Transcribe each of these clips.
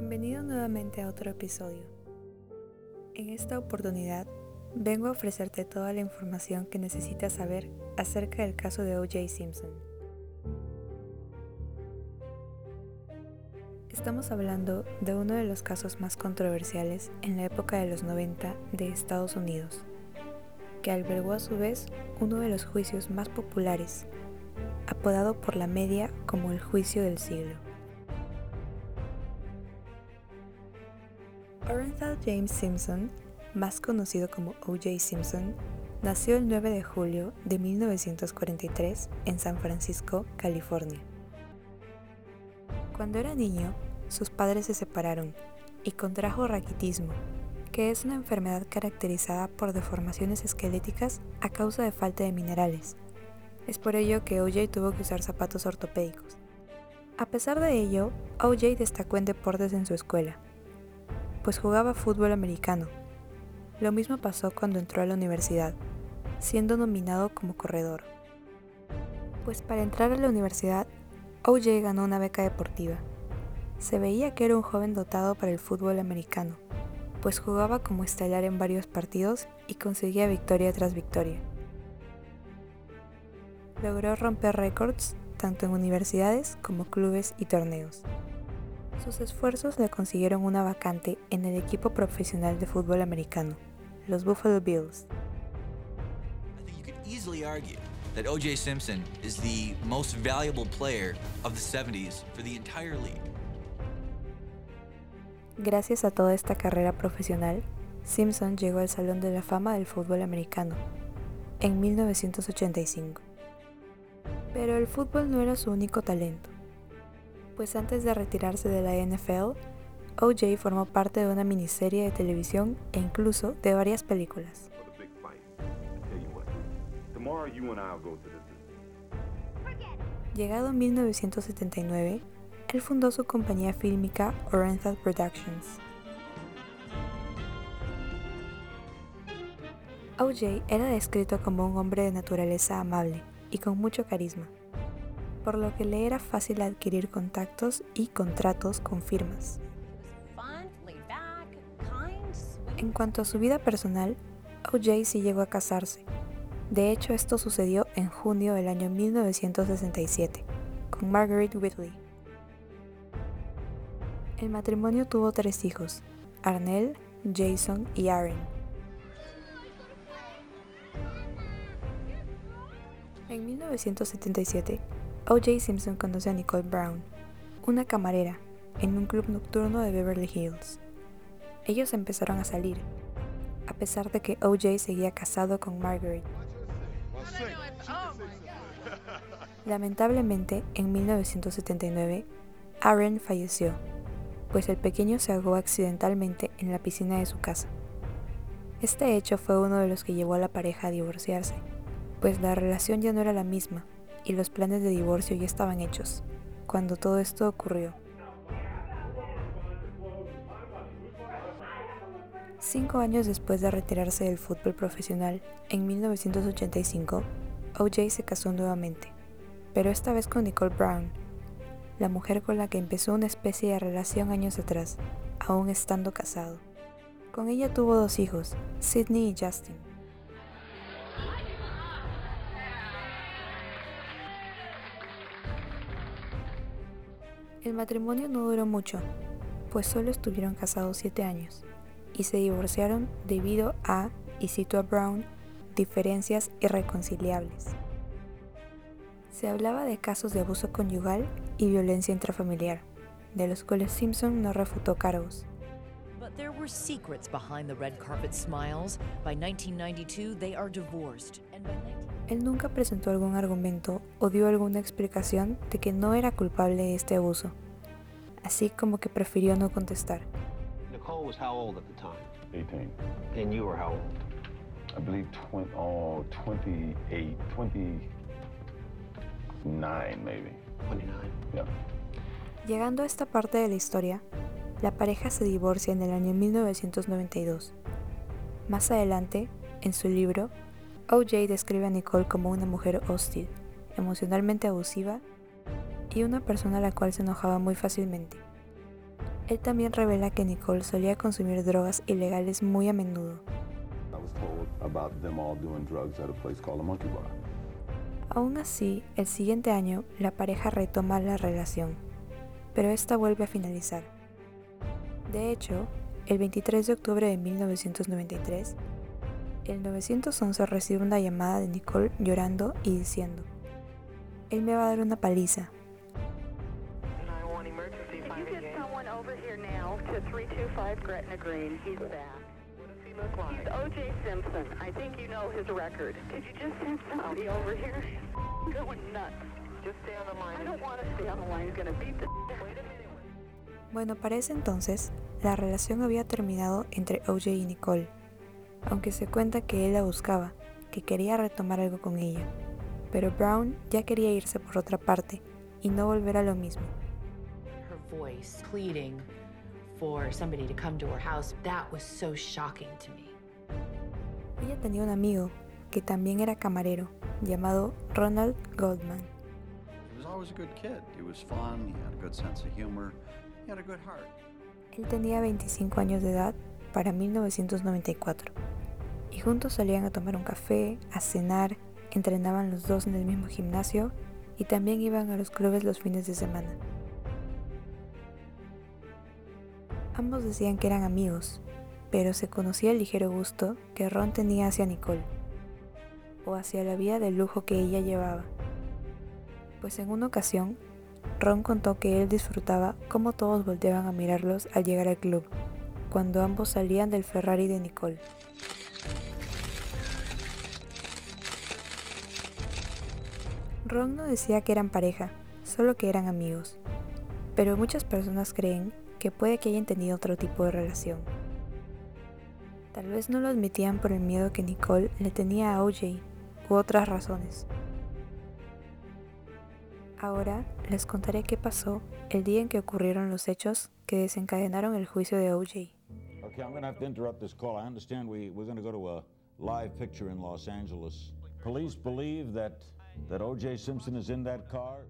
Bienvenido nuevamente a otro episodio. En esta oportunidad vengo a ofrecerte toda la información que necesitas saber acerca del caso de O.J. Simpson. Estamos hablando de uno de los casos más controversiales en la época de los 90 de Estados Unidos, que albergó a su vez uno de los juicios más populares, apodado por la media como el juicio del siglo. Orenthal James Simpson, más conocido como O.J. Simpson, nació el 9 de julio de 1943 en San Francisco, California. Cuando era niño, sus padres se separaron y contrajo raquitismo, que es una enfermedad caracterizada por deformaciones esqueléticas a causa de falta de minerales. Es por ello que OJ tuvo que usar zapatos ortopédicos. A pesar de ello, OJ destacó en deportes en su escuela, pues jugaba fútbol americano. Lo mismo pasó cuando entró a la universidad, siendo nominado como corredor. Pues para entrar a la universidad, OJ ganó una beca deportiva. Se veía que era un joven dotado para el fútbol americano, pues jugaba como estelar en varios partidos y conseguía victoria tras victoria. Logró romper récords tanto en universidades como clubes y torneos. Sus esfuerzos le consiguieron una vacante en el equipo profesional de fútbol americano, los Buffalo Bills. I think you could easily argue that O.J. Simpson is the most valuable player of the 70s for the entire league. Gracias a toda esta carrera profesional, Simpson llegó al Salón de la Fama del Fútbol Americano en 1985. Pero el fútbol no era su único talento, pues antes de retirarse de la NFL, OJ formó parte de una miniserie de televisión e incluso de varias películas. Llegado en 1979, él fundó su compañía fílmica Orenthal Productions. OJ era descrito como un hombre de naturaleza amable y con mucho carisma, por lo que le era fácil adquirir contactos y contratos con firmas. En cuanto a su vida personal, OJ sí llegó a casarse. De hecho, esto sucedió en junio del año 1967, con Margaret Whitley. El matrimonio tuvo tres hijos, Arnell, Jason y Aaron. En 1977, O.J. Simpson conoce a Nicole Brown, una camarera, en un club nocturno de Beverly Hills. Ellos empezaron a salir, a pesar de que O.J. seguía casado con Margaret. Lamentablemente, en 1979, Aaron falleció, pues el pequeño se ahogó accidentalmente en la piscina de su casa. Este hecho fue uno de los que llevó a la pareja a divorciarse, pues la relación ya no era la misma y los planes de divorcio ya estaban hechos, cuando todo esto ocurrió. Cinco años después de retirarse del fútbol profesional, en 1985, OJ se casó nuevamente, pero esta vez con Nicole Brown, la mujer con la que empezó una especie de relación años atrás, aún estando casado. Con ella tuvo dos hijos, Sidney y Justin. El matrimonio no duró mucho, pues solo estuvieron casados siete años y se divorciaron debido a, y cito a Brown, diferencias irreconciliables. Se hablaba de casos de abuso conyugal y violencia intrafamiliar, de los cuales Simpson no refutó cargos. There were secrets behind the red carpet smiles. By 1992, they are divorced. And by 19- Él nunca presentó algún argumento o dio alguna explicación de que no era culpable de este abuso, así como que prefirió no contestar. Nicole was how old at the time? 18. And you were how old? I believe 20, oh, 28, 29 maybe. 29. Yeah. Llegando a esta parte de la historia, la pareja se divorcia en el año 1992. Más adelante, en su libro, OJ describe a Nicole como una mujer hostil, emocionalmente abusiva y una persona a la cual se enojaba muy fácilmente. Él también revela que Nicole solía consumir drogas ilegales muy a menudo. Aún así, el siguiente año la pareja retoma la relación, pero esta vuelve a finalizar. De hecho, el 23 de octubre de 1993, el 911 recibe una llamada de Nicole llorando y diciendo, él me va a dar una paliza. You get someone over here now to 325 Gretna Green. He's back. What does he look like? He's O.J. Simpson. I think you know his record. Could you just send somebody over here? He's going nuts. Just stay on the line. I don't want to stay on the line. He's going to beat the... Wait a minute. Bueno, para ese entonces, la relación había terminado entre OJ y Nicole, aunque se cuenta que él la buscaba, que quería retomar algo con ella, pero Brown ya quería irse por otra parte y no volver a lo mismo. her voice pleading for somebody to come to her house, that was so shocking to me. Ella tenía un amigo que también era camarero, llamado Ronald Goldman. He was always a good kid. He was fun, he had a good sense of humor, Él tenía 25 años de edad para 1994 y juntos salían a tomar un café, a cenar, entrenaban los dos en el mismo gimnasio y también iban a los clubes los fines de semana. Ambos decían que eran amigos, pero se conocía el ligero gusto que Ron tenía hacia Nicole o hacia la vida de lujo que ella llevaba. Pues en una ocasión, Ron contó que él disfrutaba cómo todos volteaban a mirarlos al llegar al club, cuando ambos salían del Ferrari de Nicole. Ron no decía que eran pareja, solo que eran amigos, pero muchas personas creen que puede que hayan tenido otro tipo de relación. Tal vez no lo admitían por el miedo que Nicole le tenía a OJ u otras razones. Ahora les contaré qué pasó el día en que ocurrieron los hechos que desencadenaron el juicio de OJ. Okay, I'm going to have to interrupt this call. I understand we, we're going to go to a live picture in Los Angeles. Police believe that, that O.J. Simpson is in that car.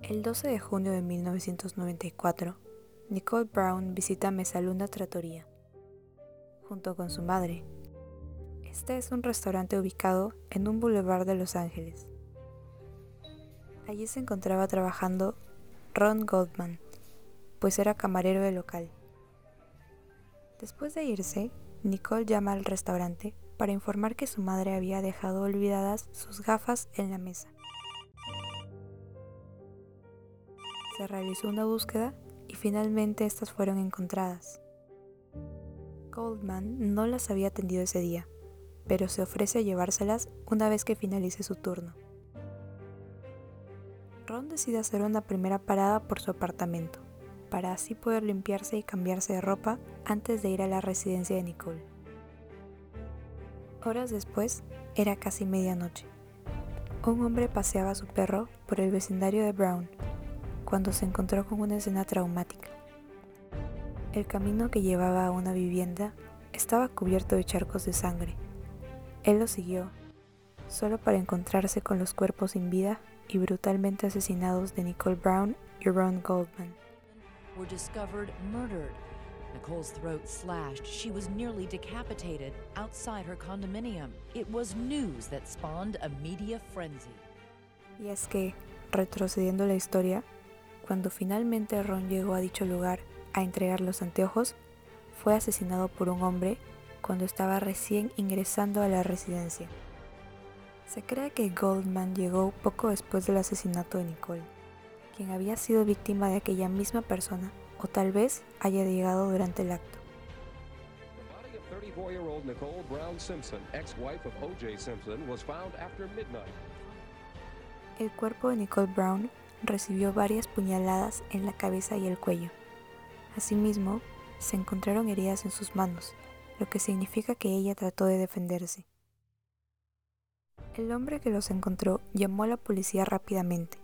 El 12 de junio de 1994, Nicole Brown visita Mesaluna Trattoria, junto con su madre. Este es un restaurante ubicado en un boulevard de Los Ángeles. Allí se encontraba trabajando Ron Goldman, pues era camarero del local. Después de irse, Nicole llama al restaurante para informar que su madre había dejado olvidadas sus gafas en la mesa. Se realizó una búsqueda y finalmente estas fueron encontradas. Goldman no las había atendido ese día, pero se ofrece a llevárselas una vez que finalice su turno. Ron decide hacer una primera parada por su apartamento, para así poder limpiarse y cambiarse de ropa antes de ir a la residencia de Nicole. Horas después, era casi medianoche. Un hombre paseaba a su perro por el vecindario de Brown cuando se encontró con una escena traumática. El camino que llevaba a una vivienda estaba cubierto de charcos de sangre. Él lo siguió, solo para encontrarse con los cuerpos sin vida y brutalmente asesinados de Nicole Brown y Ron Goldman. Were discovered murdered. Nicole's throat slashed. She was nearly decapitated outside her condominium. It was news that spawned a media frenzy. Y es que, retrocediendo la historia, cuando finalmente Ron llegó a dicho lugar a entregar los anteojos, fue asesinado por un hombre cuando estaba recién ingresando a la residencia. Se cree que Goldman llegó poco después del asesinato de Nicole, quien había sido víctima de aquella misma persona o tal vez haya llegado durante el acto. The body of 34-year-old Nicole Brown Simpson, ex-wife of O.J. Simpson, was found after midnight. El cuerpo de Nicole Brown recibió varias puñaladas en la cabeza y el cuello. Asimismo, se encontraron heridas en sus manos, lo que significa que ella trató de defenderse. El hombre que los encontró llamó a la policía rápidamente,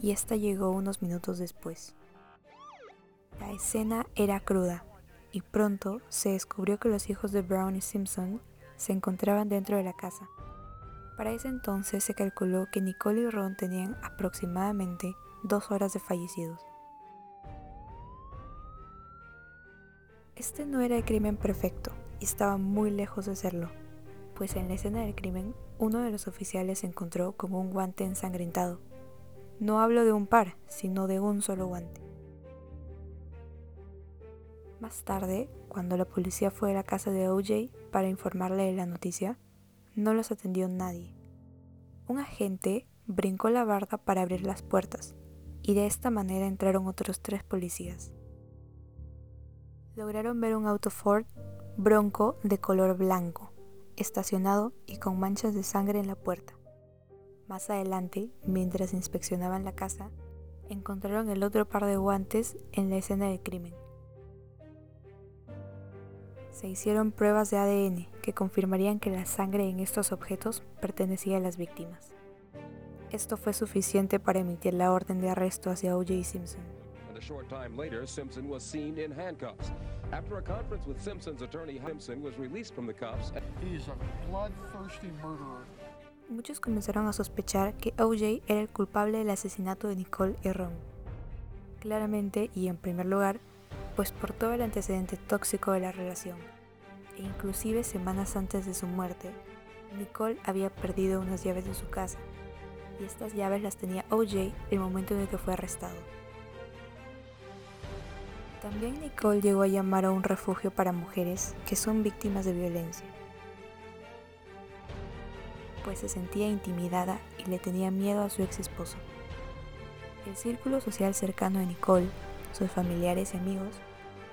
y esta llegó unos minutos después. La escena era cruda, y pronto se descubrió que los hijos de Brown y Simpson se encontraban dentro de la casa. Para ese entonces se calculó que Nicole y Ron tenían aproximadamente dos horas de fallecidos. Este no era el crimen perfecto y estaba muy lejos de serlo, pues en la escena del crimen uno de los oficiales se encontró con un guante ensangrentado. No hablo de un par, sino de un solo guante. Más tarde, cuando la policía fue a la casa de OJ para informarle de la noticia, no los atendió nadie. Un agente brincó la barda para abrir las puertas, y de esta manera entraron otros tres policías. Lograron ver un auto Ford Bronco de color blanco, estacionado y con manchas de sangre en la puerta. Más adelante, mientras inspeccionaban la casa, encontraron el otro par de guantes en la escena del crimen. Se hicieron pruebas de ADN que confirmarían que la sangre en estos objetos pertenecía a las víctimas. Esto fue suficiente para emitir la orden de arresto hacia O.J. Simpson. After a conference with Simpson's attorney, Simpson was released from the cuffs. He's a bloodthirsty murderer. Muchos comenzaron a sospechar que O.J. era el culpable del asesinato de Nicole y Ron. Claramente, y en primer lugar, pues por todo el antecedente tóxico de la relación, e inclusive semanas antes de su muerte, Nicole había perdido unas llaves de su casa, y estas llaves las tenía OJ el momento en el que fue arrestado. También Nicole llegó a llamar a un refugio para mujeres que son víctimas de violencia, pues se sentía intimidada y le tenía miedo a su ex esposo. El círculo social cercano de Nicole, sus familiares y amigos,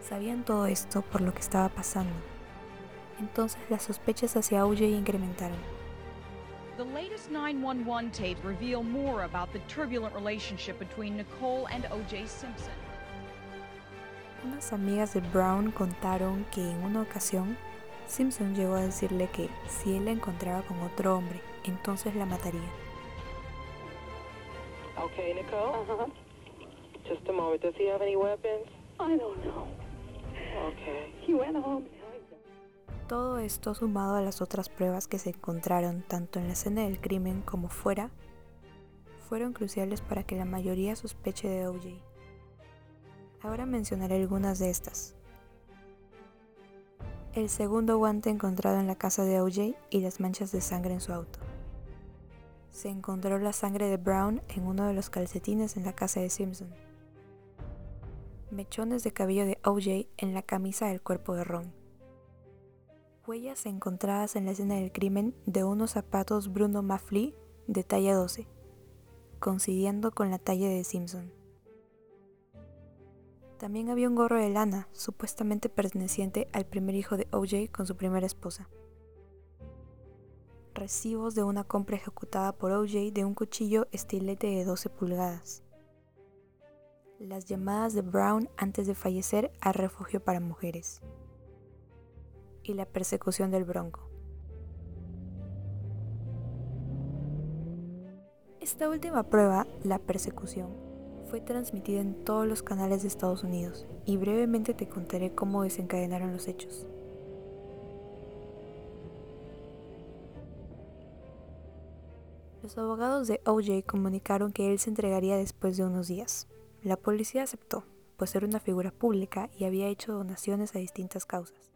sabían todo esto por lo que estaba pasando. Entonces las sospechas hacia OJ incrementaron. The latest 911 tapes reveal more about the turbulent relationship between Nicole and O.J. Simpson. Unas amigas de Brown contaron que en una ocasión Simpson llegó a decirle que si él la encontraba con otro hombre, entonces la mataría. Okay, Nicole? Uh-huh. Just a moment. Does he have any weapons? I don't know. Okay. He went home. Todo esto sumado a las otras pruebas que se encontraron tanto en la escena del crimen como fuera, fueron cruciales para que la mayoría sospeche de OJ. Ahora mencionaré algunas de estas. El segundo guante encontrado en la casa de OJ y las manchas de sangre en su auto. Se encontró la sangre de Brown en uno de los calcetines en la casa de Simpson. Mechones de cabello de OJ en la camisa del cuerpo de Ron. Huellas encontradas en la escena del crimen de unos zapatos Bruno Mafli de talla 12, coincidiendo con la talla de Simpson. También había un gorro de lana, supuestamente perteneciente al primer hijo de OJ con su primera esposa. Recibos de una compra ejecutada por OJ de un cuchillo estilete de 12 pulgadas. Las llamadas de Brown antes de fallecer al refugio para mujeres. Y la persecución del Bronco. Esta última prueba, la persecución, fue transmitida en todos los canales de Estados Unidos y brevemente te contaré cómo desencadenaron los hechos. Los abogados de OJ comunicaron que él se entregaría después de unos días. La policía aceptó, pues era una figura pública y había hecho donaciones a distintas causas.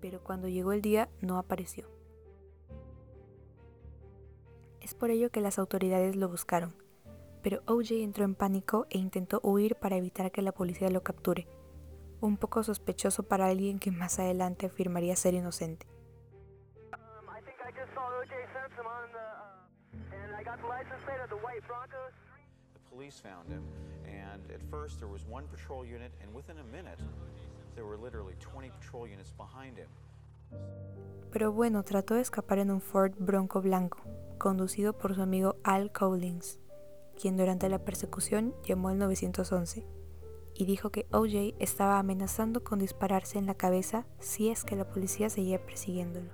Pero cuando llegó el día no apareció. Es por ello que las autoridades lo buscaron, pero OJ entró en pánico e intentó huir para evitar que la policía lo capture, un poco sospechoso para alguien que más adelante afirmaría ser inocente. The police found him, and at first there was one patrol unit, and within a minute, there were literally 20 patrol units behind him. Pero bueno, trató de escapar en un Ford Bronco blanco, conducido por su amigo Al Collins, quien durante la persecución llamó al 911 y dijo que OJ estaba amenazando con dispararse en la cabeza si es que la policía seguía persiguiéndolo.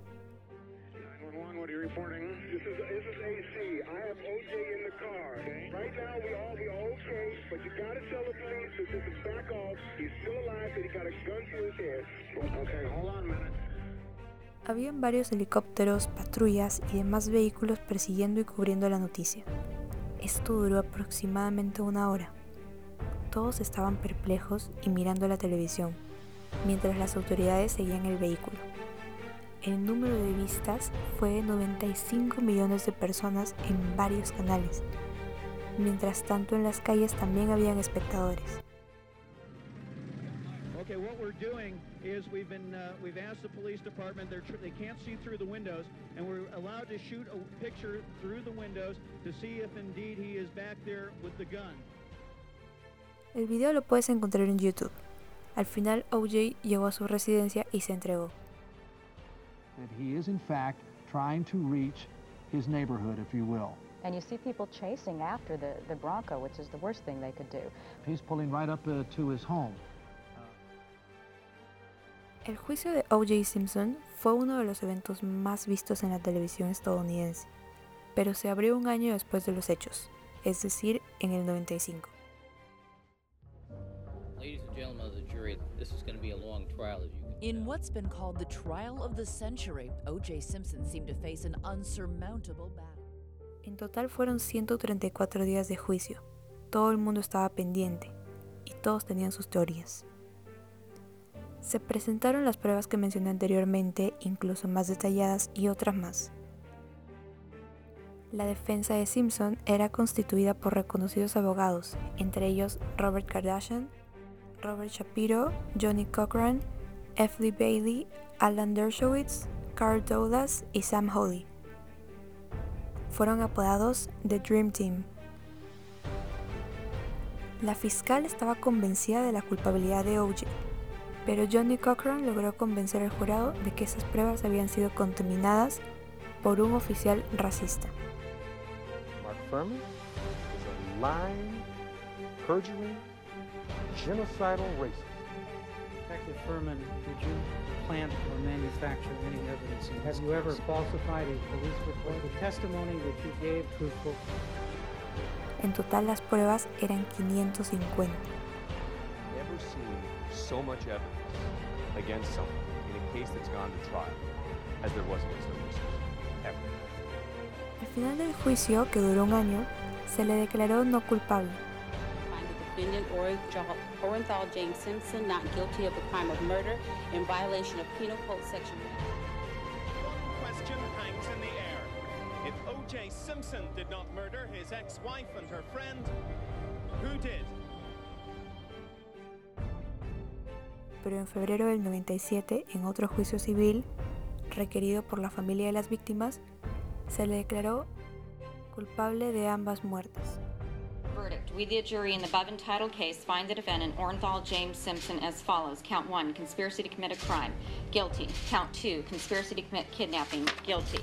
Habían varios helicópteros, patrullas y demás vehículos persiguiendo y cubriendo la noticia. Esto duró aproximadamente una hora. Todos estaban perplejos y mirando la televisión, mientras las autoridades seguían el vehículo. El número de vistas fue de 95 millones de personas en varios canales. Mientras tanto, en las calles también habían espectadores. Okay, what we're doing is we've been uh, we've asked the police department they're tr- they can't see through the windows and we're allowed to shoot a picture through the windows to see if indeed he is back there with the gun. El video lo puedes encontrar en YouTube. Al final, OJ llegó a su residencia y se entregó. That he is in fact trying to reach his neighborhood, if you will. And you see people chasing after the, the Bronco, which is the worst thing they could do. He's pulling right up uh, to his home. El juicio de O.J. Simpson fue uno de los eventos más vistos en la televisión estadounidense, pero se abrió un año después de los hechos, es decir, en el 95. Ladies and gentlemen of the jury, this is going to be a long trial, as you can In what's been called the trial of the century, O.J. Simpson seemed to face an unsurmountable battle. En total fueron 134 días de juicio. Todo el mundo estaba pendiente y todos tenían sus teorías. Se presentaron las pruebas que mencioné anteriormente, incluso más detalladas y otras más. La defensa de Simpson era constituida por reconocidos abogados, entre ellos Robert Kardashian, Robert Shapiro, Johnny Cochran, F. Lee Bailey, Alan Dershowitz, Carl Douglas y Sam Holly. Fueron apodados The Dream Team. La fiscal estaba convencida de la culpabilidad de OJ, pero Johnny Cochran logró convencer al jurado de que esas pruebas habían sido contaminadas por un oficial racista. Mark Furman is a lying, perjuring, genocidal racist. Detective Furman, did you plant or manufacture any evidence? Have you ever falsified a police report? The testimony that you gave truthful? En total las pruebas eran 550. Never seen so much evidence against someone in a case that's gone to trial as there was against O.J. Simpson. Ever. Al final del juicio, que duró un año, se le declaró no culpable. Find the defendant Orenthal Orenthal James Simpson not guilty of the crime of murder in violation of Penal Code Section One question hangs in the air. If O.J. Simpson did not murder his ex-wife and her friend, who did? Pero en febrero del 97, en otro juicio civil, requerido por la familia de las víctimas, se le declaró culpable de ambas muertes. Verdict. We, the jury, in the above entitled case, find the defendant, Orenthal James Simpson, as follows. Count one, conspiracy to commit a crime. Guilty. Count two, conspiracy to commit kidnapping. Guilty.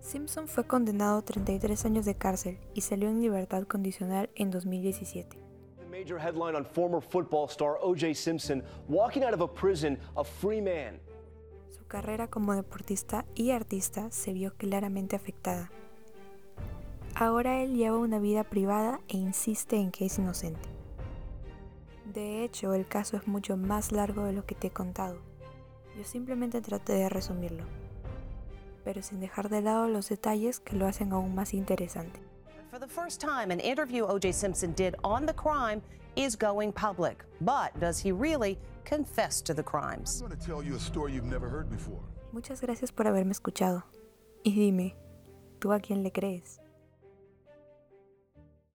Simpson fue condenado a 33 años de cárcel y salió en libertad condicional en 2017. Major headline on former football star O.J. Simpson walking out of a prison a free man. Su carrera como deportista y artista se vio claramente afectada. Ahora él lleva una vida privada e insiste en que es inocente. De hecho, el caso es mucho más largo de lo que te he contado. Yo simplemente traté de resumirlo, pero sin dejar de lado los detalles que lo hacen aún más interesante. For the first time, an interview O.J. Simpson did on the crime is going public. But does he really confess to the crimes? I'm going to tell you a story you've never heard before. Muchas gracias por haberme escuchado. Y dime, ¿tú a quién le crees?